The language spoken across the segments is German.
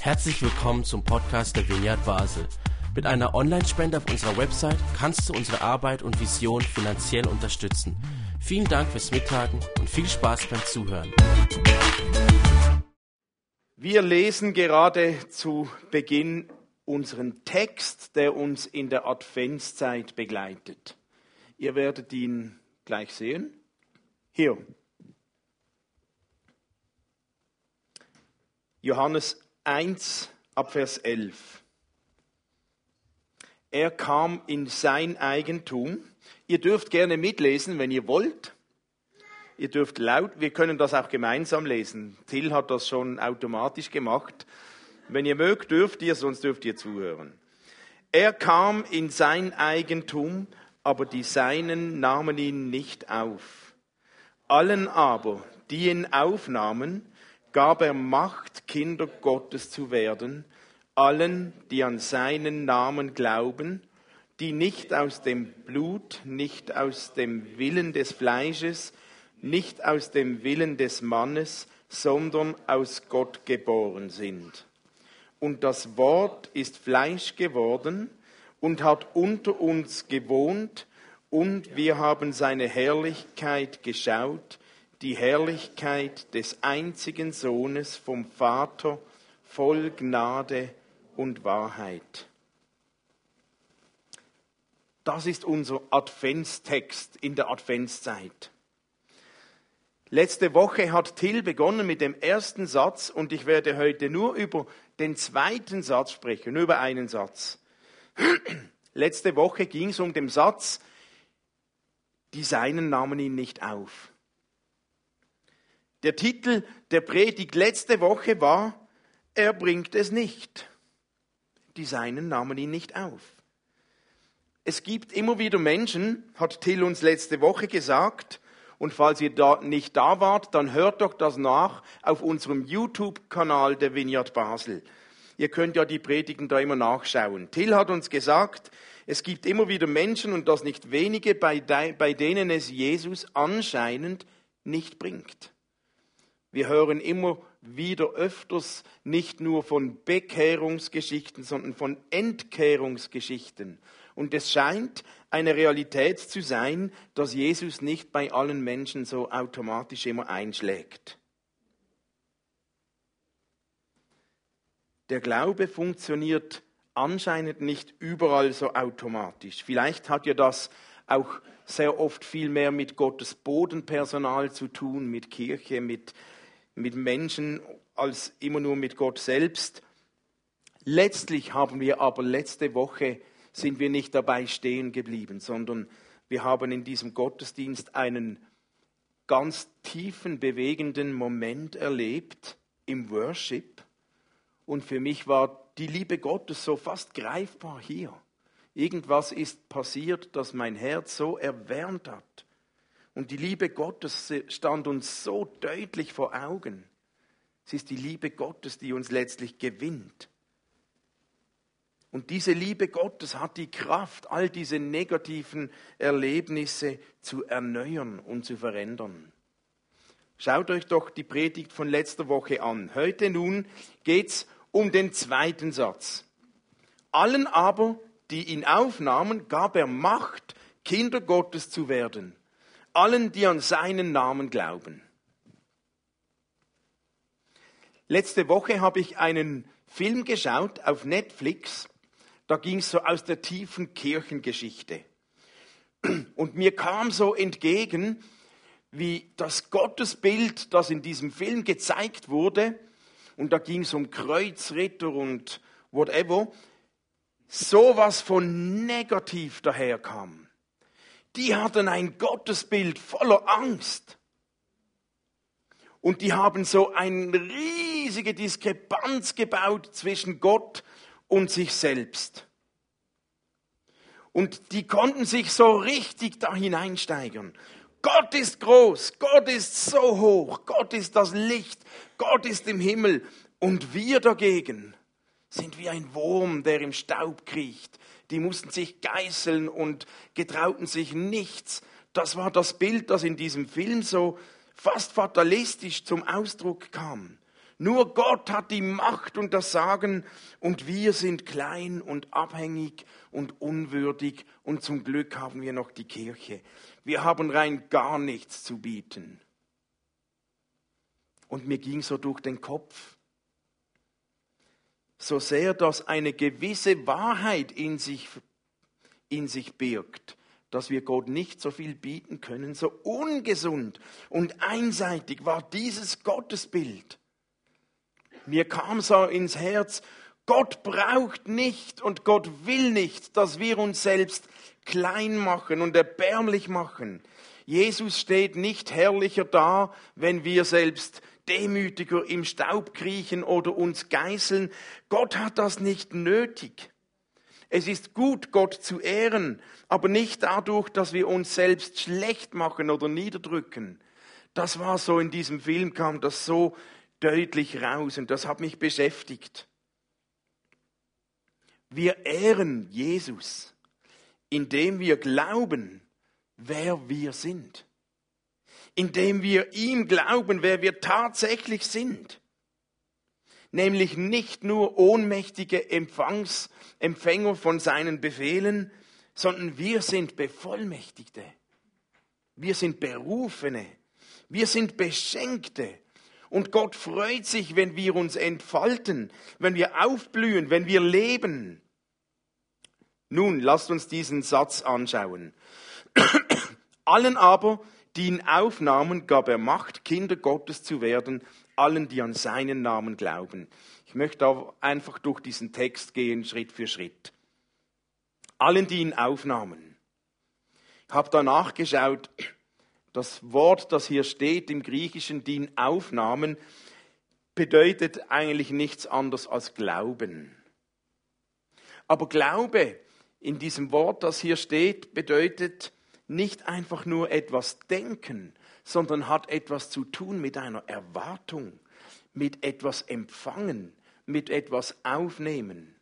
Herzlich willkommen zum Podcast der Vineyard Basel. Mit einer Online-Spende auf unserer Website kannst du unsere Arbeit und Vision finanziell unterstützen. Vielen Dank fürs Mittagen und viel Spaß beim Zuhören. Wir lesen gerade zu Beginn unseren Text, der uns in der Adventszeit begleitet. Ihr werdet ihn gleich sehen. Hier. Johannes 1 ab Vers 11. Er kam in sein Eigentum. Ihr dürft gerne mitlesen, wenn ihr wollt. Ihr dürft laut, wir können das auch gemeinsam lesen. Till hat das schon automatisch gemacht. Wenn ihr mögt, dürft ihr, sonst dürft ihr zuhören. Er kam in sein Eigentum, aber die Seinen nahmen ihn nicht auf. Allen aber, die ihn aufnahmen, gab er Macht, Kinder Gottes zu werden, allen, die an seinen Namen glauben, die nicht aus dem Blut, nicht aus dem Willen des Fleisches, nicht aus dem Willen des Mannes, sondern aus Gott geboren sind. Und das Wort ist Fleisch geworden und hat unter uns gewohnt, und wir haben seine Herrlichkeit geschaut, die Herrlichkeit des einzigen Sohnes vom Vater voll Gnade und Wahrheit. Das ist unser Adventstext in der Adventszeit. Letzte Woche hat Till begonnen mit dem ersten Satz und ich werde heute nur über den zweiten Satz sprechen, nur über einen Satz. Letzte Woche ging es um den Satz, die Seinen nahmen ihn nicht auf. Der Titel der Predigt letzte Woche war, er bringt es nicht. Die Seinen nahmen ihn nicht auf. Es gibt immer wieder Menschen, hat Till uns letzte Woche gesagt, und falls ihr da nicht da wart, dann hört doch das nach auf unserem YouTube-Kanal der Vineyard Basel. Ihr könnt ja die Predigen da immer nachschauen. Till hat uns gesagt, es gibt immer wieder Menschen und das nicht wenige, bei, bei denen es Jesus anscheinend nicht bringt. Wir hören immer wieder öfters nicht nur von Bekehrungsgeschichten, sondern von Entkehrungsgeschichten. Und es scheint eine Realität zu sein, dass Jesus nicht bei allen Menschen so automatisch immer einschlägt. Der Glaube funktioniert anscheinend nicht überall so automatisch. Vielleicht hat ja das auch sehr oft viel mehr mit Gottes Bodenpersonal zu tun, mit Kirche, mit mit Menschen als immer nur mit Gott selbst. Letztlich haben wir aber letzte Woche sind wir nicht dabei stehen geblieben, sondern wir haben in diesem Gottesdienst einen ganz tiefen, bewegenden Moment erlebt im Worship. Und für mich war die Liebe Gottes so fast greifbar hier. Irgendwas ist passiert, das mein Herz so erwärmt hat. Und die Liebe Gottes stand uns so deutlich vor Augen. Es ist die Liebe Gottes, die uns letztlich gewinnt. Und diese Liebe Gottes hat die Kraft, all diese negativen Erlebnisse zu erneuern und zu verändern. Schaut euch doch die Predigt von letzter Woche an. Heute nun geht es um den zweiten Satz. Allen aber, die ihn aufnahmen, gab er Macht, Kinder Gottes zu werden allen, die an seinen Namen glauben. Letzte Woche habe ich einen Film geschaut auf Netflix. Da ging es so aus der tiefen Kirchengeschichte. Und mir kam so entgegen, wie das Gottesbild, das in diesem Film gezeigt wurde, und da ging es um Kreuzritter und whatever, sowas von negativ daherkam die hatten ein Gottesbild voller Angst. Und die haben so eine riesige Diskrepanz gebaut zwischen Gott und sich selbst. Und die konnten sich so richtig da hineinsteigern. Gott ist groß, Gott ist so hoch, Gott ist das Licht, Gott ist im Himmel. Und wir dagegen sind wie ein Wurm, der im Staub kriecht die mussten sich geißeln und getrauten sich nichts. Das war das Bild, das in diesem Film so fast fatalistisch zum Ausdruck kam. Nur Gott hat die Macht und das Sagen und wir sind klein und abhängig und unwürdig und zum Glück haben wir noch die Kirche. Wir haben rein gar nichts zu bieten. Und mir ging so durch den Kopf, so sehr das eine gewisse Wahrheit in sich, in sich birgt, dass wir Gott nicht so viel bieten können, so ungesund und einseitig war dieses Gottesbild. Mir kam so ins Herz, Gott braucht nicht und Gott will nicht, dass wir uns selbst klein machen und erbärmlich machen. Jesus steht nicht herrlicher da, wenn wir selbst demütiger im Staub kriechen oder uns geißeln. Gott hat das nicht nötig. Es ist gut, Gott zu ehren, aber nicht dadurch, dass wir uns selbst schlecht machen oder niederdrücken. Das war so in diesem Film, kam das so deutlich raus und das hat mich beschäftigt. Wir ehren Jesus, indem wir glauben, wer wir sind. Indem wir ihm glauben, wer wir tatsächlich sind. Nämlich nicht nur ohnmächtige Empfangs, Empfänger von seinen Befehlen, sondern wir sind Bevollmächtigte. Wir sind Berufene. Wir sind Beschenkte. Und Gott freut sich, wenn wir uns entfalten, wenn wir aufblühen, wenn wir leben. Nun, lasst uns diesen Satz anschauen. Allen aber, die ihn aufnahmen, gab er Macht, Kinder Gottes zu werden, allen, die an seinen Namen glauben. Ich möchte einfach durch diesen Text gehen, Schritt für Schritt. Allen, die ihn aufnahmen. Ich habe da nachgeschaut, das Wort, das hier steht im Griechischen, die ihn aufnahmen, bedeutet eigentlich nichts anderes als Glauben. Aber Glaube in diesem Wort, das hier steht, bedeutet nicht einfach nur etwas denken, sondern hat etwas zu tun mit einer Erwartung, mit etwas empfangen, mit etwas aufnehmen.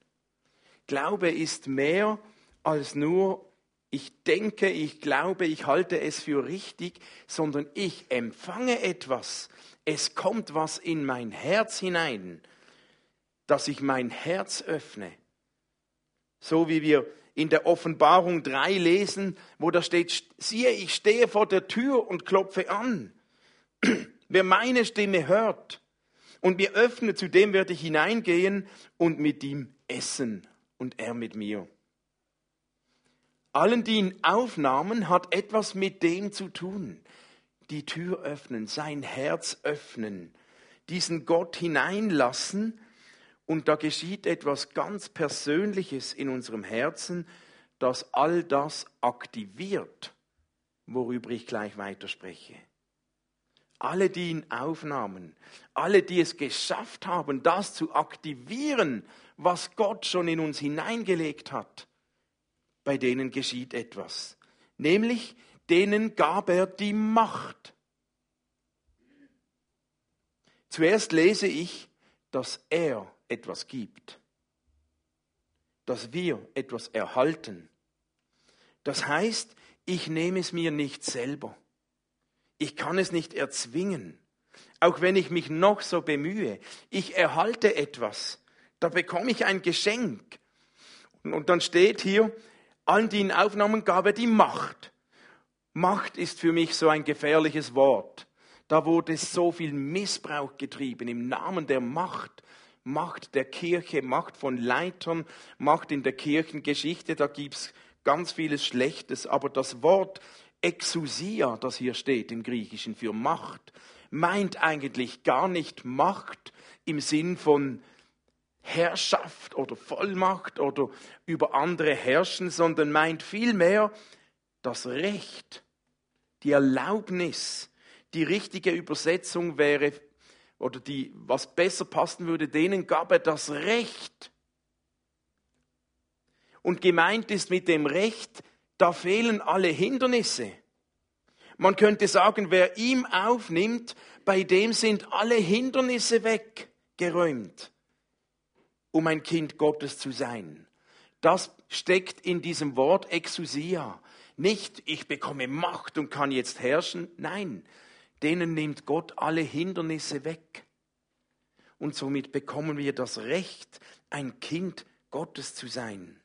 Glaube ist mehr als nur ich denke, ich glaube, ich halte es für richtig, sondern ich empfange etwas. Es kommt was in mein Herz hinein, dass ich mein Herz öffne. So wie wir in der Offenbarung 3 lesen, wo da steht, siehe, ich stehe vor der Tür und klopfe an. Wer meine Stimme hört und mir öffnet, zu dem werde ich hineingehen und mit ihm essen und er mit mir allen, die ihn aufnahmen, hat etwas mit dem zu tun. Die Tür öffnen, sein Herz öffnen, diesen Gott hineinlassen und da geschieht etwas ganz Persönliches in unserem Herzen, das all das aktiviert, worüber ich gleich weiterspreche. Alle, die ihn aufnahmen, alle, die es geschafft haben, das zu aktivieren, was Gott schon in uns hineingelegt hat, bei denen geschieht etwas. Nämlich denen gab er die Macht. Zuerst lese ich, dass er etwas gibt, dass wir etwas erhalten. Das heißt, ich nehme es mir nicht selber. Ich kann es nicht erzwingen, auch wenn ich mich noch so bemühe. Ich erhalte etwas, da bekomme ich ein Geschenk. Und dann steht hier, allen, die ihn aufnahmen, gab er die Macht. Macht ist für mich so ein gefährliches Wort. Da wurde so viel Missbrauch getrieben im Namen der Macht. Macht der Kirche, Macht von Leitern, Macht in der Kirchengeschichte, da gibt's ganz vieles Schlechtes. Aber das Wort Exousia, das hier steht im Griechischen für Macht, meint eigentlich gar nicht Macht im Sinn von Herrschaft oder Vollmacht oder über andere herrschen, sondern meint vielmehr das Recht, die Erlaubnis, die richtige Übersetzung wäre oder die, was besser passen würde, denen gab er das Recht. Und gemeint ist mit dem Recht, da fehlen alle Hindernisse. Man könnte sagen, wer ihm aufnimmt, bei dem sind alle Hindernisse weggeräumt um ein Kind Gottes zu sein. Das steckt in diesem Wort Exousia. Nicht, ich bekomme Macht und kann jetzt herrschen. Nein, denen nimmt Gott alle Hindernisse weg. und somit bekommen wir das Recht, ein Kind Gottes zu sein.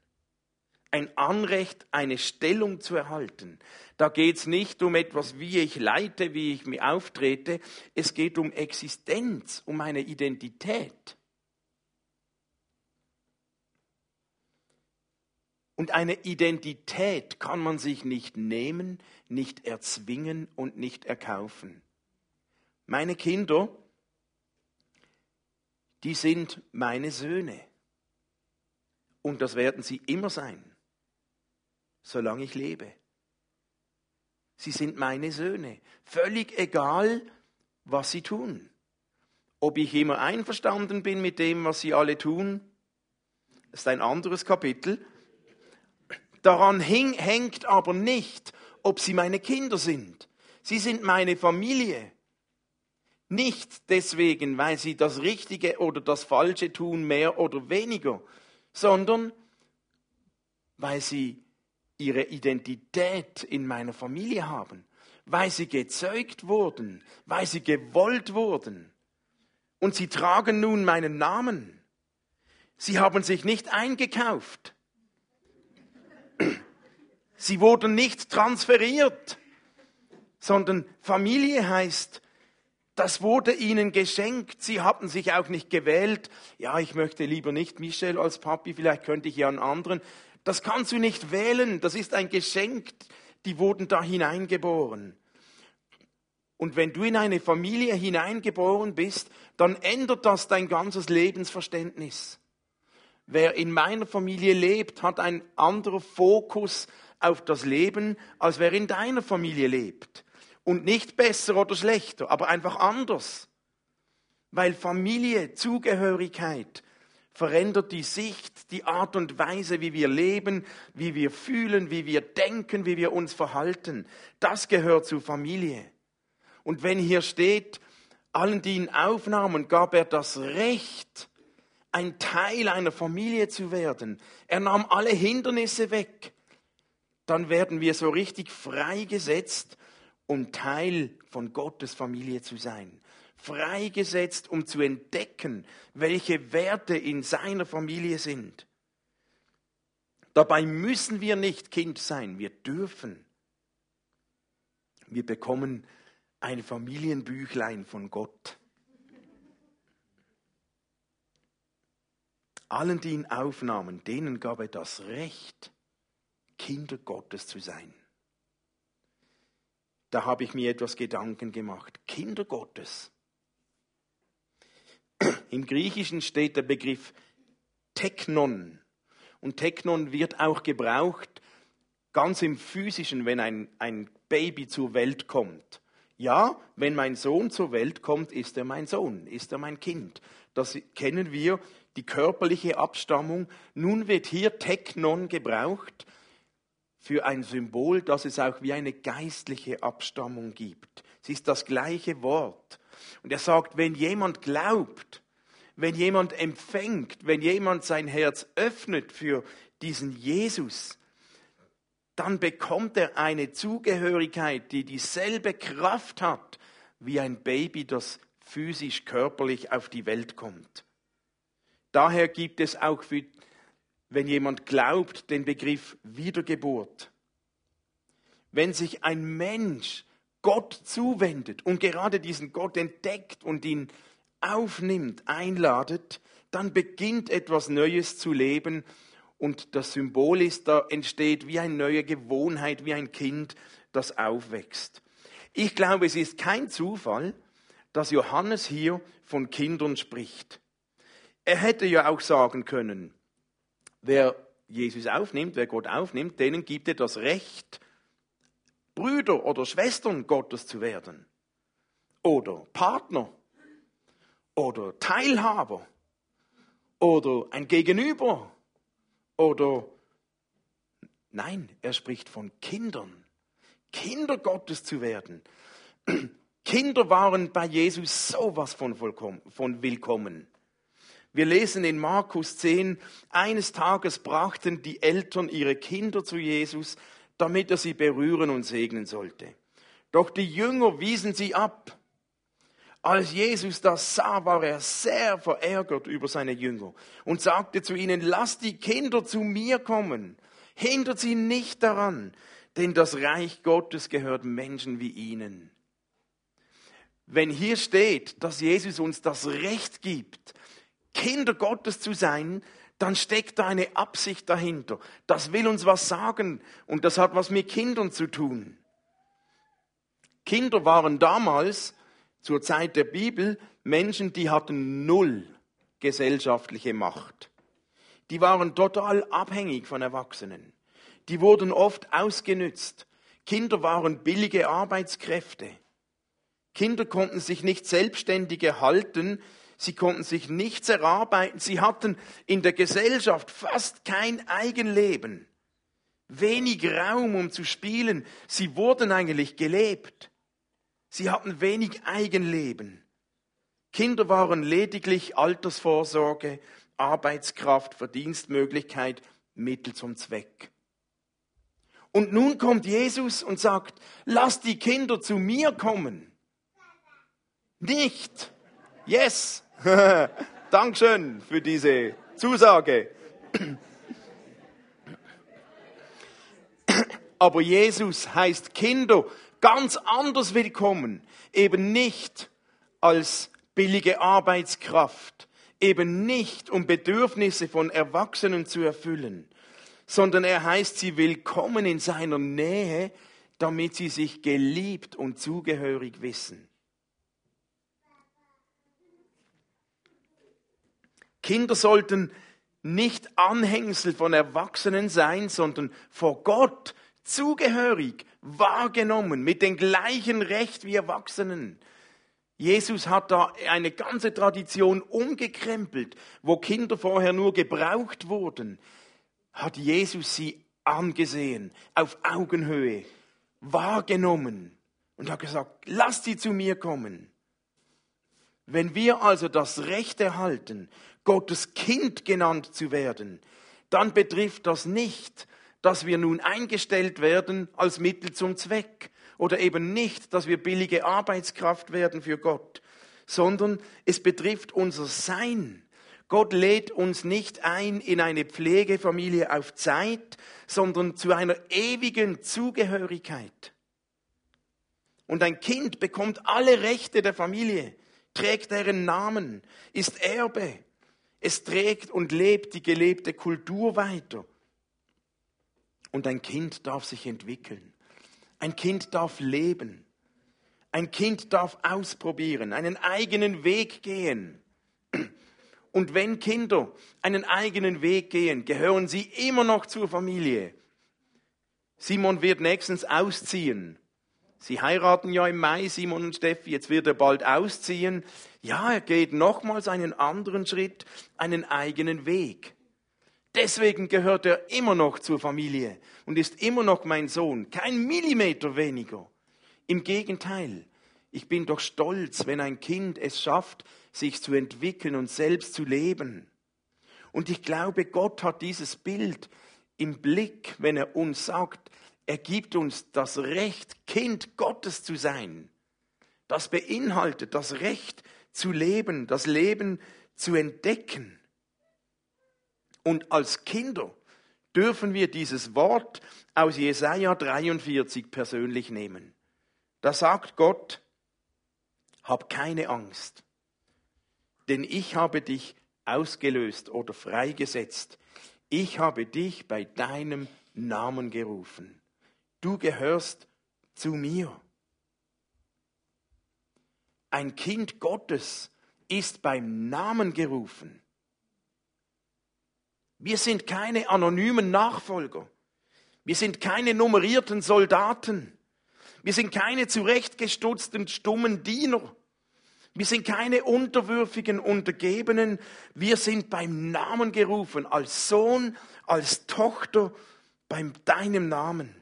Ein Anrecht, eine Stellung zu erhalten. Da geht es nicht um etwas, wie ich leite, wie ich mir auftrete. Es geht um Existenz, um eine Identität. Und eine Identität kann man sich nicht nehmen, nicht erzwingen und nicht erkaufen. Meine Kinder, die sind meine Söhne. Und das werden sie immer sein, solange ich lebe. Sie sind meine Söhne. Völlig egal, was sie tun. Ob ich immer einverstanden bin mit dem, was sie alle tun, ist ein anderes Kapitel. Daran hängt aber nicht, ob sie meine Kinder sind. Sie sind meine Familie. Nicht deswegen, weil sie das Richtige oder das Falsche tun, mehr oder weniger, sondern weil sie ihre Identität in meiner Familie haben, weil sie gezeugt wurden, weil sie gewollt wurden. Und sie tragen nun meinen Namen. Sie haben sich nicht eingekauft. Sie wurden nicht transferiert, sondern Familie heißt, das wurde ihnen geschenkt. Sie hatten sich auch nicht gewählt. Ja, ich möchte lieber nicht Michel als Papi, vielleicht könnte ich ja einen anderen. Das kannst du nicht wählen. Das ist ein Geschenk. Die wurden da hineingeboren. Und wenn du in eine Familie hineingeboren bist, dann ändert das dein ganzes Lebensverständnis. Wer in meiner Familie lebt, hat einen anderen Fokus auf das Leben, als wer in deiner Familie lebt. Und nicht besser oder schlechter, aber einfach anders. Weil Familie, Zugehörigkeit verändert die Sicht, die Art und Weise, wie wir leben, wie wir fühlen, wie wir denken, wie wir uns verhalten. Das gehört zur Familie. Und wenn hier steht, allen, die ihn aufnahmen, gab er das Recht, ein Teil einer Familie zu werden. Er nahm alle Hindernisse weg. Dann werden wir so richtig freigesetzt um Teil von Gottes Familie zu sein. Freigesetzt, um zu entdecken, welche Werte in seiner Familie sind. Dabei müssen wir nicht Kind sein, wir dürfen. Wir bekommen ein Familienbüchlein von Gott. Allen, die ihn aufnahmen, denen gab er das Recht, Kinder Gottes zu sein da habe ich mir etwas Gedanken gemacht. Kinder Gottes. Im Griechischen steht der Begriff Technon. Und Technon wird auch gebraucht, ganz im Physischen, wenn ein, ein Baby zur Welt kommt. Ja, wenn mein Sohn zur Welt kommt, ist er mein Sohn, ist er mein Kind. Das kennen wir, die körperliche Abstammung. Nun wird hier Technon gebraucht für ein Symbol, dass es auch wie eine geistliche Abstammung gibt. Es ist das gleiche Wort. Und er sagt, wenn jemand glaubt, wenn jemand empfängt, wenn jemand sein Herz öffnet für diesen Jesus, dann bekommt er eine Zugehörigkeit, die dieselbe Kraft hat wie ein Baby, das physisch, körperlich auf die Welt kommt. Daher gibt es auch für wenn jemand glaubt, den Begriff Wiedergeburt. Wenn sich ein Mensch Gott zuwendet und gerade diesen Gott entdeckt und ihn aufnimmt, einladet, dann beginnt etwas Neues zu leben und das Symbol ist, da entsteht wie eine neue Gewohnheit, wie ein Kind, das aufwächst. Ich glaube, es ist kein Zufall, dass Johannes hier von Kindern spricht. Er hätte ja auch sagen können, Wer Jesus aufnimmt, wer Gott aufnimmt, denen gibt er das Recht, Brüder oder Schwestern Gottes zu werden. Oder Partner. Oder Teilhaber. Oder ein Gegenüber. Oder nein, er spricht von Kindern. Kinder Gottes zu werden. Kinder waren bei Jesus sowas von, vollkommen, von willkommen. Wir lesen in Markus 10, eines Tages brachten die Eltern ihre Kinder zu Jesus, damit er sie berühren und segnen sollte. Doch die Jünger wiesen sie ab. Als Jesus das sah, war er sehr verärgert über seine Jünger und sagte zu ihnen, lasst die Kinder zu mir kommen, hindert sie nicht daran, denn das Reich Gottes gehört Menschen wie ihnen. Wenn hier steht, dass Jesus uns das Recht gibt, Kinder Gottes zu sein, dann steckt da eine Absicht dahinter. Das will uns was sagen und das hat was mit Kindern zu tun. Kinder waren damals, zur Zeit der Bibel, Menschen, die hatten null gesellschaftliche Macht. Die waren total abhängig von Erwachsenen. Die wurden oft ausgenützt. Kinder waren billige Arbeitskräfte. Kinder konnten sich nicht selbstständig erhalten, sie konnten sich nichts erarbeiten, sie hatten in der Gesellschaft fast kein Eigenleben, wenig Raum, um zu spielen, sie wurden eigentlich gelebt, sie hatten wenig Eigenleben. Kinder waren lediglich Altersvorsorge, Arbeitskraft, Verdienstmöglichkeit, Mittel zum Zweck. Und nun kommt Jesus und sagt, lass die Kinder zu mir kommen. Nicht. Yes. Dankeschön für diese Zusage. Aber Jesus heißt Kinder ganz anders willkommen. Eben nicht als billige Arbeitskraft. Eben nicht, um Bedürfnisse von Erwachsenen zu erfüllen, sondern er heißt sie willkommen in seiner Nähe, damit sie sich geliebt und zugehörig wissen. Kinder sollten nicht Anhängsel von Erwachsenen sein, sondern vor Gott zugehörig, wahrgenommen, mit dem gleichen Recht wie Erwachsenen. Jesus hat da eine ganze Tradition umgekrempelt, wo Kinder vorher nur gebraucht wurden, hat Jesus sie angesehen, auf Augenhöhe, wahrgenommen und hat gesagt, lasst sie zu mir kommen. Wenn wir also das Recht erhalten, Gottes Kind genannt zu werden, dann betrifft das nicht, dass wir nun eingestellt werden als Mittel zum Zweck oder eben nicht, dass wir billige Arbeitskraft werden für Gott, sondern es betrifft unser Sein. Gott lädt uns nicht ein in eine Pflegefamilie auf Zeit, sondern zu einer ewigen Zugehörigkeit. Und ein Kind bekommt alle Rechte der Familie, trägt deren Namen, ist Erbe, es trägt und lebt die gelebte Kultur weiter. Und ein Kind darf sich entwickeln. Ein Kind darf leben. Ein Kind darf ausprobieren, einen eigenen Weg gehen. Und wenn Kinder einen eigenen Weg gehen, gehören sie immer noch zur Familie. Simon wird nächstens ausziehen. Sie heiraten ja im Mai, Simon und Steffi, jetzt wird er bald ausziehen. Ja, er geht nochmals einen anderen Schritt, einen eigenen Weg. Deswegen gehört er immer noch zur Familie und ist immer noch mein Sohn, kein Millimeter weniger. Im Gegenteil, ich bin doch stolz, wenn ein Kind es schafft, sich zu entwickeln und selbst zu leben. Und ich glaube, Gott hat dieses Bild im Blick, wenn er uns sagt, er gibt uns das Recht, Kind Gottes zu sein. Das beinhaltet das Recht zu leben, das Leben zu entdecken. Und als Kinder dürfen wir dieses Wort aus Jesaja 43 persönlich nehmen. Da sagt Gott, hab keine Angst, denn ich habe dich ausgelöst oder freigesetzt. Ich habe dich bei deinem Namen gerufen du gehörst zu mir. Ein Kind Gottes ist beim Namen gerufen. Wir sind keine anonymen Nachfolger. Wir sind keine nummerierten Soldaten. Wir sind keine zurechtgestutzten stummen Diener. Wir sind keine unterwürfigen Untergebenen. Wir sind beim Namen gerufen, als Sohn, als Tochter, beim deinem Namen.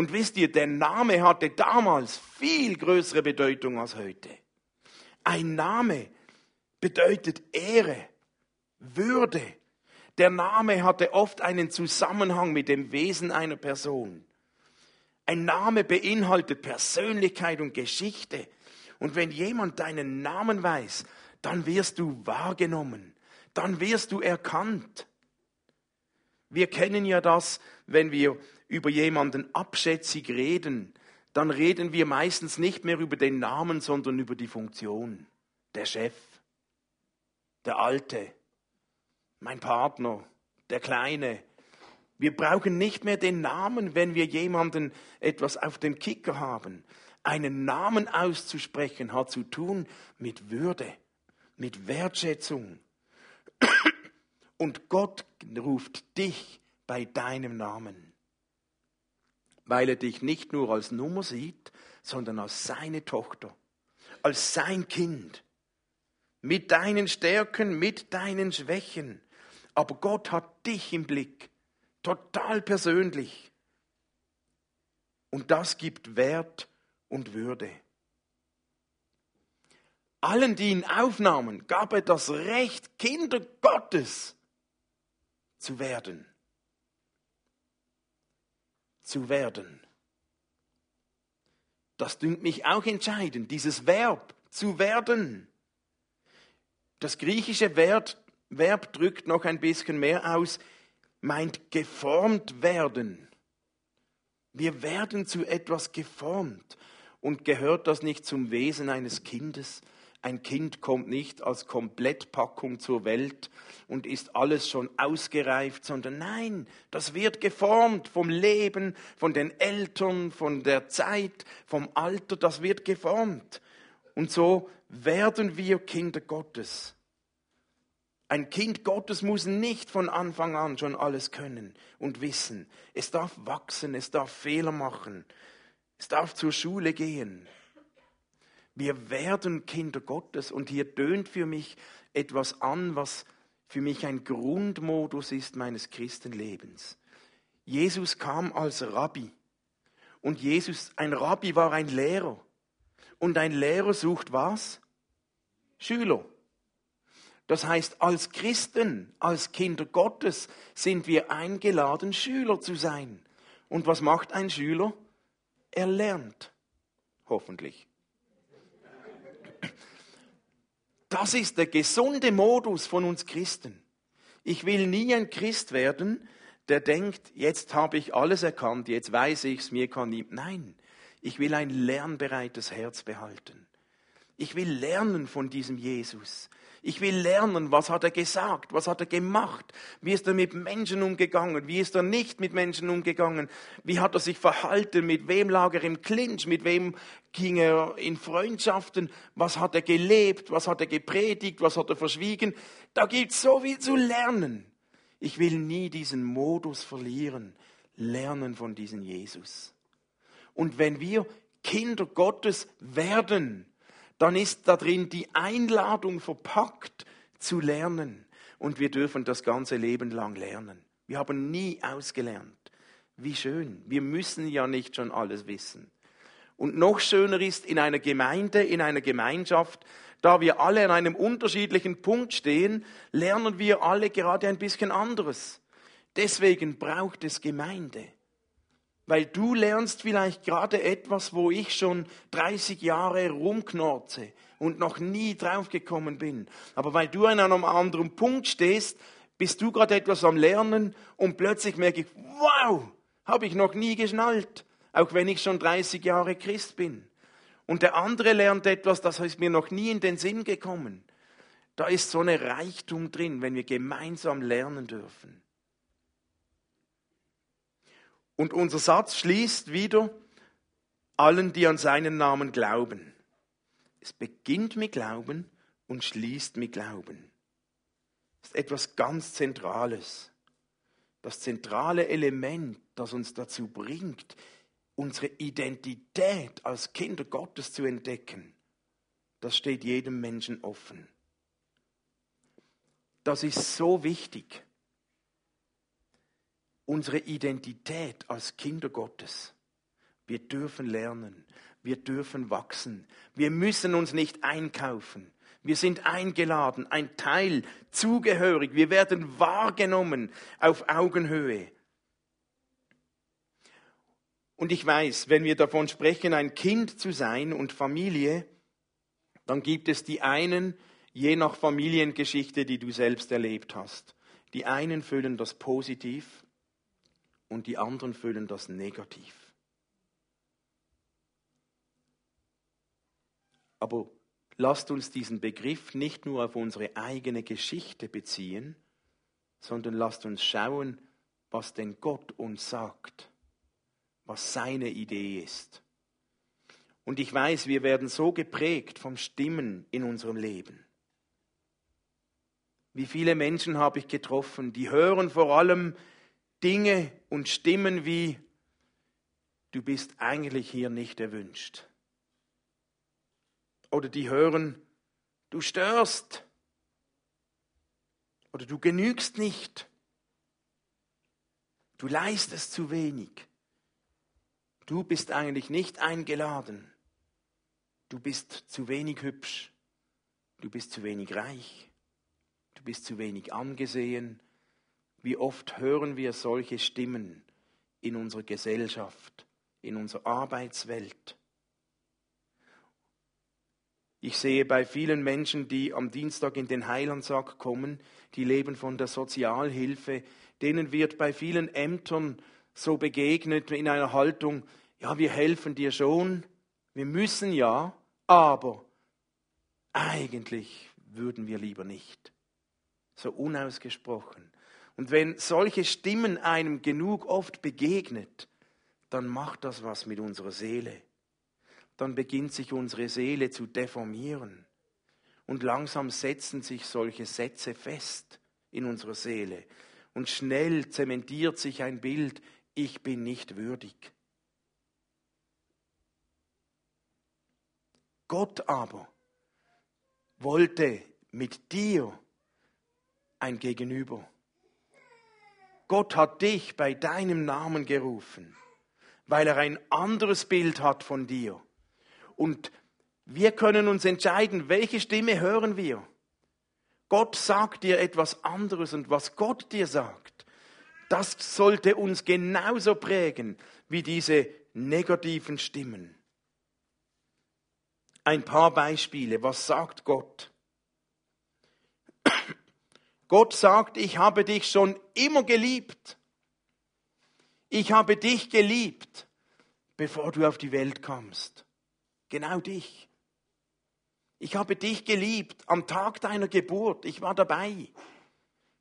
Und wisst ihr, der Name hatte damals viel größere Bedeutung als heute. Ein Name bedeutet Ehre, Würde. Der Name hatte oft einen Zusammenhang mit dem Wesen einer Person. Ein Name beinhaltet Persönlichkeit und Geschichte. Und wenn jemand deinen Namen weiß, dann wirst du wahrgenommen, dann wirst du erkannt. Wir kennen ja das, wenn wir über jemanden abschätzig reden, dann reden wir meistens nicht mehr über den Namen, sondern über die Funktion. Der Chef, der Alte, mein Partner, der Kleine. Wir brauchen nicht mehr den Namen, wenn wir jemanden etwas auf dem Kicker haben. Einen Namen auszusprechen hat zu tun mit Würde, mit Wertschätzung. Und Gott ruft dich bei deinem Namen, weil er dich nicht nur als Nummer sieht, sondern als seine Tochter, als sein Kind, mit deinen Stärken, mit deinen Schwächen. Aber Gott hat dich im Blick, total persönlich. Und das gibt Wert und Würde. Allen, die ihn aufnahmen, gab er das Recht, Kinder Gottes zu werden. Zu werden. Das dünkt mich auch entscheidend, dieses Verb zu werden. Das griechische Verb, Verb drückt noch ein bisschen mehr aus, meint geformt werden. Wir werden zu etwas geformt. Und gehört das nicht zum Wesen eines Kindes? Ein Kind kommt nicht als Komplettpackung zur Welt und ist alles schon ausgereift, sondern nein, das wird geformt vom Leben, von den Eltern, von der Zeit, vom Alter, das wird geformt. Und so werden wir Kinder Gottes. Ein Kind Gottes muss nicht von Anfang an schon alles können und wissen. Es darf wachsen, es darf Fehler machen, es darf zur Schule gehen. Wir werden Kinder Gottes und hier tönt für mich etwas an, was für mich ein Grundmodus ist meines Christenlebens. Jesus kam als Rabbi und Jesus, ein Rabbi war ein Lehrer und ein Lehrer sucht was? Schüler. Das heißt, als Christen, als Kinder Gottes sind wir eingeladen, Schüler zu sein. Und was macht ein Schüler? Er lernt. Hoffentlich. Das ist der gesunde Modus von uns Christen. Ich will nie ein Christ werden, der denkt, jetzt habe ich alles erkannt, jetzt weiß ich es, mir kann niemand. Nein, ich will ein lernbereites Herz behalten. Ich will lernen von diesem Jesus. Ich will lernen, was hat er gesagt, was hat er gemacht, wie ist er mit Menschen umgegangen, wie ist er nicht mit Menschen umgegangen, wie hat er sich verhalten, mit wem lag er im Clinch, mit wem ging er in Freundschaften, was hat er gelebt, was hat er gepredigt, was hat er verschwiegen. Da gibt es so viel zu lernen. Ich will nie diesen Modus verlieren, lernen von diesem Jesus. Und wenn wir Kinder Gottes werden, dann ist da drin die Einladung verpackt zu lernen. Und wir dürfen das ganze Leben lang lernen. Wir haben nie ausgelernt. Wie schön. Wir müssen ja nicht schon alles wissen. Und noch schöner ist in einer Gemeinde, in einer Gemeinschaft, da wir alle an einem unterschiedlichen Punkt stehen, lernen wir alle gerade ein bisschen anderes. Deswegen braucht es Gemeinde weil du lernst vielleicht gerade etwas, wo ich schon 30 Jahre rumknorze und noch nie draufgekommen bin. Aber weil du an einem anderen Punkt stehst, bist du gerade etwas am Lernen und plötzlich merke ich, wow, habe ich noch nie geschnallt, auch wenn ich schon 30 Jahre Christ bin. Und der andere lernt etwas, das ist mir noch nie in den Sinn gekommen. Da ist so eine Reichtum drin, wenn wir gemeinsam lernen dürfen. Und unser Satz schließt wieder, allen, die an seinen Namen glauben. Es beginnt mit Glauben und schließt mit Glauben. Das ist etwas ganz Zentrales. Das zentrale Element, das uns dazu bringt, unsere Identität als Kinder Gottes zu entdecken, das steht jedem Menschen offen. Das ist so wichtig unsere Identität als Kinder Gottes. Wir dürfen lernen, wir dürfen wachsen, wir müssen uns nicht einkaufen. Wir sind eingeladen, ein Teil, zugehörig, wir werden wahrgenommen auf Augenhöhe. Und ich weiß, wenn wir davon sprechen, ein Kind zu sein und Familie, Dann gibt es die einen, je nach Familiengeschichte, die du selbst erlebt hast. Die einen füllen das positiv und die anderen füllen das negativ. Aber lasst uns diesen Begriff nicht nur auf unsere eigene Geschichte beziehen, sondern lasst uns schauen, was denn Gott uns sagt, was seine Idee ist. Und ich weiß, wir werden so geprägt vom Stimmen in unserem Leben. Wie viele Menschen habe ich getroffen, die hören vor allem Dinge und Stimmen wie, du bist eigentlich hier nicht erwünscht. Oder die hören, du störst. Oder du genügst nicht. Du leistest zu wenig. Du bist eigentlich nicht eingeladen. Du bist zu wenig hübsch. Du bist zu wenig reich. Du bist zu wenig angesehen. Wie oft hören wir solche Stimmen in unserer Gesellschaft, in unserer Arbeitswelt? Ich sehe bei vielen Menschen, die am Dienstag in den Heilandsack kommen, die leben von der Sozialhilfe, denen wird bei vielen Ämtern so begegnet in einer Haltung, ja, wir helfen dir schon, wir müssen ja, aber eigentlich würden wir lieber nicht. So unausgesprochen. Und wenn solche Stimmen einem genug oft begegnet, dann macht das was mit unserer Seele dann beginnt sich unsere Seele zu deformieren. Und langsam setzen sich solche Sätze fest in unserer Seele. Und schnell zementiert sich ein Bild, ich bin nicht würdig. Gott aber wollte mit dir ein Gegenüber. Gott hat dich bei deinem Namen gerufen, weil er ein anderes Bild hat von dir. Und wir können uns entscheiden, welche Stimme hören wir. Gott sagt dir etwas anderes und was Gott dir sagt, das sollte uns genauso prägen wie diese negativen Stimmen. Ein paar Beispiele. Was sagt Gott? Gott sagt, ich habe dich schon immer geliebt. Ich habe dich geliebt, bevor du auf die Welt kamst. Genau dich. Ich habe dich geliebt am Tag deiner Geburt. Ich war dabei.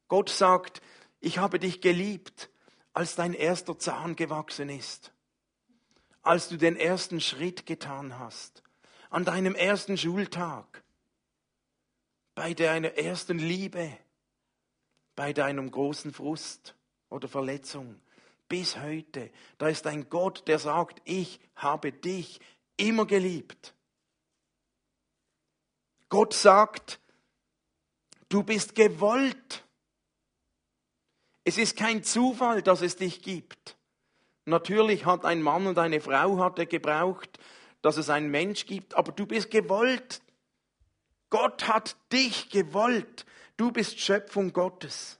Gott sagt, ich habe dich geliebt, als dein erster Zahn gewachsen ist. Als du den ersten Schritt getan hast. An deinem ersten Schultag. Bei deiner ersten Liebe. Bei deinem großen Frust oder Verletzung. Bis heute. Da ist ein Gott, der sagt, ich habe dich immer geliebt. Gott sagt, du bist gewollt. Es ist kein Zufall, dass es dich gibt. Natürlich hat ein Mann und eine Frau hat gebraucht, dass es einen Mensch gibt, aber du bist gewollt. Gott hat dich gewollt. Du bist Schöpfung Gottes.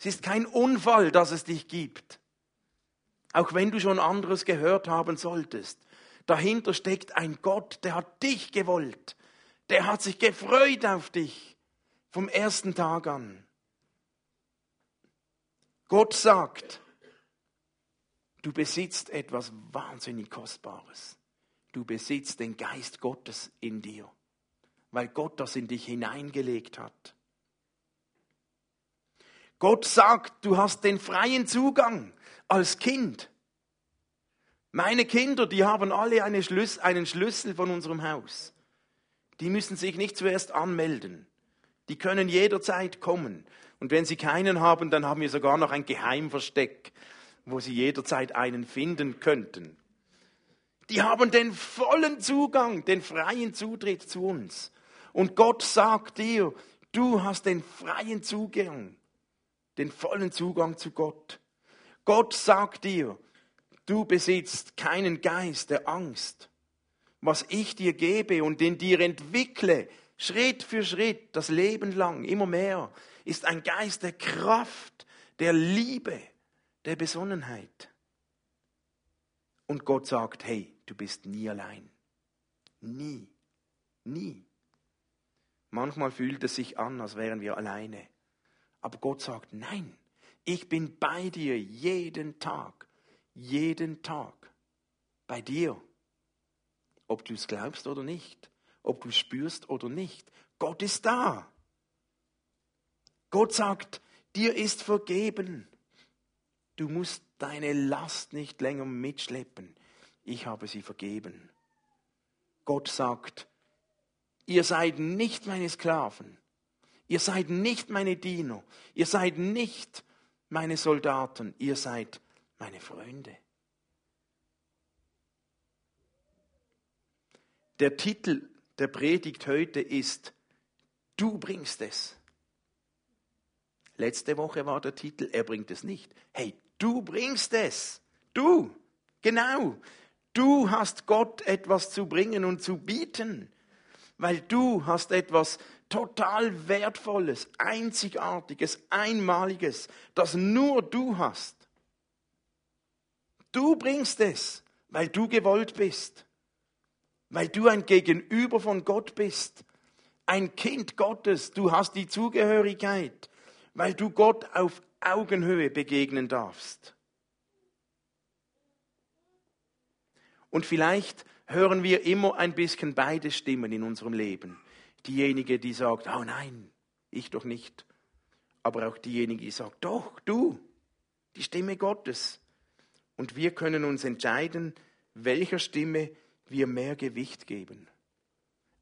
Es ist kein Unfall, dass es dich gibt. Auch wenn du schon anderes gehört haben solltest. Dahinter steckt ein Gott, der hat dich gewollt. Der hat sich gefreut auf dich vom ersten Tag an. Gott sagt, du besitzt etwas wahnsinnig Kostbares. Du besitzt den Geist Gottes in dir, weil Gott das in dich hineingelegt hat. Gott sagt, du hast den freien Zugang als Kind. Meine Kinder, die haben alle eine Schlüs einen Schlüssel von unserem Haus. Die müssen sich nicht zuerst anmelden. Die können jederzeit kommen. Und wenn sie keinen haben, dann haben wir sogar noch ein Geheimversteck, wo sie jederzeit einen finden könnten. Die haben den vollen Zugang, den freien Zutritt zu uns. Und Gott sagt dir, du hast den freien Zugang, den vollen Zugang zu Gott. Gott sagt dir, du besitzt keinen Geist der Angst. Was ich dir gebe und in dir entwickle, Schritt für Schritt, das Leben lang, immer mehr, ist ein Geist der Kraft, der Liebe, der Besonnenheit. Und Gott sagt, hey, du bist nie allein. Nie. Nie. Manchmal fühlt es sich an, als wären wir alleine. Aber Gott sagt, nein, ich bin bei dir jeden Tag. Jeden Tag. Bei dir. Ob du es glaubst oder nicht. Ob du es spürst oder nicht. Gott ist da. Gott sagt, dir ist vergeben. Du musst deine Last nicht länger mitschleppen. Ich habe sie vergeben. Gott sagt, ihr seid nicht meine Sklaven. Ihr seid nicht meine Diener. Ihr seid nicht meine Soldaten. Ihr seid meine Freunde. Der Titel der Predigt heute ist, du bringst es. Letzte Woche war der Titel, er bringt es nicht. Hey, du bringst es. Du, genau. Du hast Gott etwas zu bringen und zu bieten, weil du hast etwas total Wertvolles, Einzigartiges, Einmaliges, das nur du hast. Du bringst es, weil du gewollt bist, weil du ein Gegenüber von Gott bist, ein Kind Gottes, du hast die Zugehörigkeit, weil du Gott auf Augenhöhe begegnen darfst. Und vielleicht hören wir immer ein bisschen beide Stimmen in unserem Leben. Diejenige, die sagt, oh nein, ich doch nicht. Aber auch diejenige, die sagt, doch, du, die Stimme Gottes. Und wir können uns entscheiden, welcher Stimme wir mehr Gewicht geben,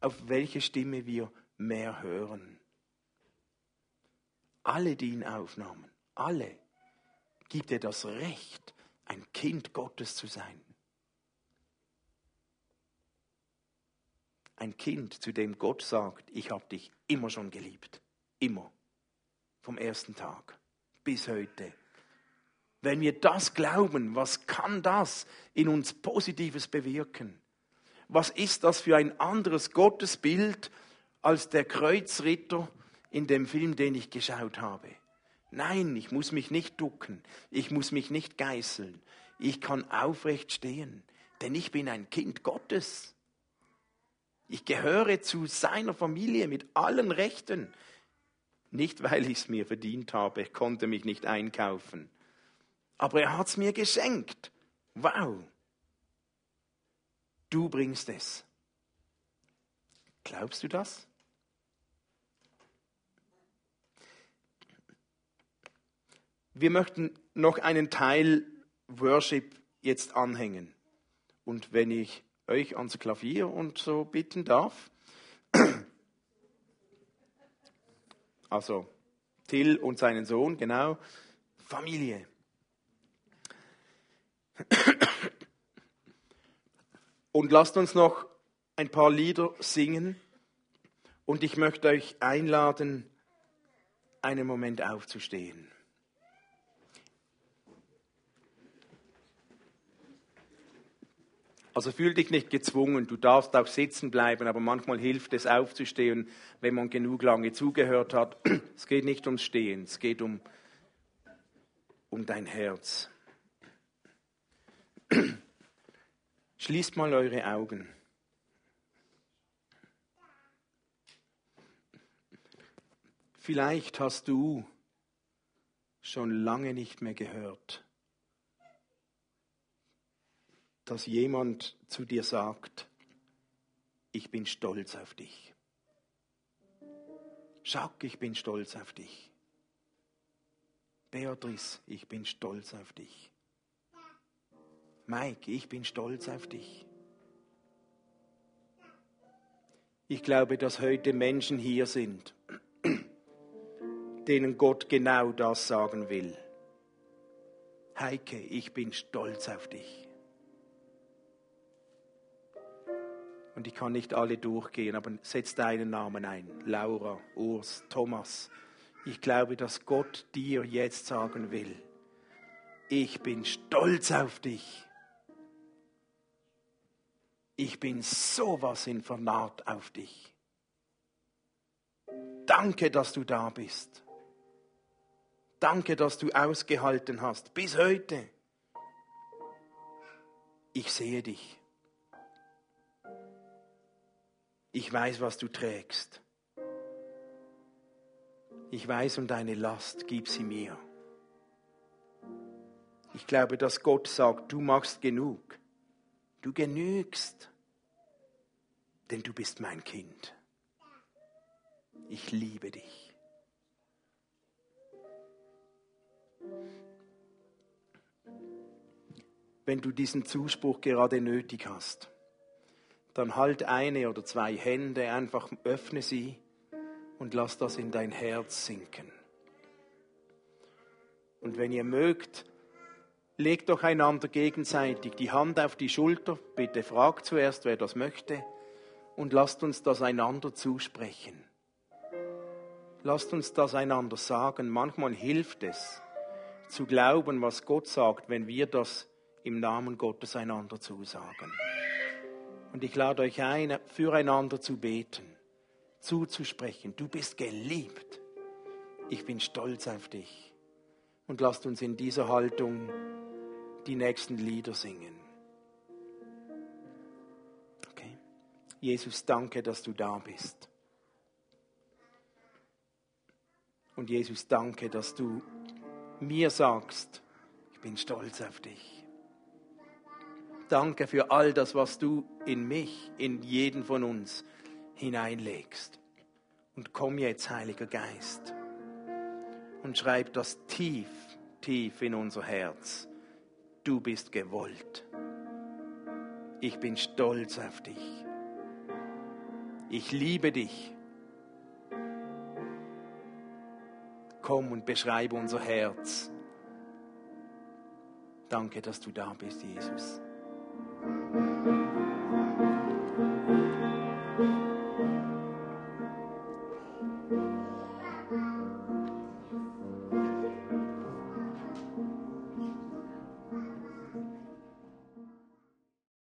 auf welche Stimme wir mehr hören. Alle, die ihn aufnahmen, alle, gibt er das Recht, ein Kind Gottes zu sein. Ein Kind, zu dem Gott sagt, ich habe dich immer schon geliebt. Immer. Vom ersten Tag bis heute. Wenn wir das glauben, was kann das in uns Positives bewirken? Was ist das für ein anderes Gottesbild als der Kreuzritter in dem Film, den ich geschaut habe? Nein, ich muss mich nicht ducken, ich muss mich nicht geißeln, ich kann aufrecht stehen, denn ich bin ein Kind Gottes. Ich gehöre zu seiner Familie mit allen Rechten. Nicht, weil ich es mir verdient habe, ich konnte mich nicht einkaufen. Aber er hat es mir geschenkt. Wow. Du bringst es. Glaubst du das? Wir möchten noch einen Teil Worship jetzt anhängen. Und wenn ich euch ans Klavier und so bitten darf. Also Till und seinen Sohn, genau. Familie. Und lasst uns noch ein paar Lieder singen. Und ich möchte euch einladen, einen Moment aufzustehen. Also fühl dich nicht gezwungen, du darfst auch sitzen bleiben, aber manchmal hilft es aufzustehen, wenn man genug lange zugehört hat. Es geht nicht ums Stehen, es geht um, um dein Herz. Schließt mal eure Augen. Vielleicht hast du schon lange nicht mehr gehört, dass jemand zu dir sagt, ich bin stolz auf dich. Jacques, ich bin stolz auf dich. Beatrice, ich bin stolz auf dich. Mike, ich bin stolz auf dich. Ich glaube, dass heute Menschen hier sind, denen Gott genau das sagen will. Heike, ich bin stolz auf dich. Und ich kann nicht alle durchgehen, aber setz deinen Namen ein. Laura, Urs, Thomas. Ich glaube, dass Gott dir jetzt sagen will, ich bin stolz auf dich. Ich bin sowas in Vernarrt auf dich. Danke, dass du da bist. Danke, dass du ausgehalten hast bis heute. Ich sehe dich. Ich weiß, was du trägst. Ich weiß um deine Last, gib sie mir. Ich glaube, dass Gott sagt, du machst genug. Du genügst, denn du bist mein Kind. Ich liebe dich. Wenn du diesen Zuspruch gerade nötig hast, dann halt eine oder zwei Hände, einfach öffne sie und lass das in dein Herz sinken. Und wenn ihr mögt, legt doch einander gegenseitig die Hand auf die Schulter, bitte fragt zuerst, wer das möchte, und lasst uns das einander zusprechen. Lasst uns das einander sagen. Manchmal hilft es, zu glauben, was Gott sagt, wenn wir das im Namen Gottes einander zusagen. Und ich lade euch ein, füreinander zu beten, zuzusprechen. Du bist geliebt. Ich bin stolz auf dich. Und lasst uns in dieser Haltung die nächsten Lieder singen. Okay. Jesus, danke, dass du da bist. Und Jesus, danke, dass du mir sagst, ich bin stolz auf dich. Danke für all das, was du in mich, in jeden von uns hineinlegst. Und komm jetzt, Heiliger Geist, und schreib das tief, tief in unser Herz. Du bist gewollt. Ich bin stolz auf dich. Ich liebe dich. Komm und beschreibe unser Herz. Danke, dass du da bist, Jesus. thank you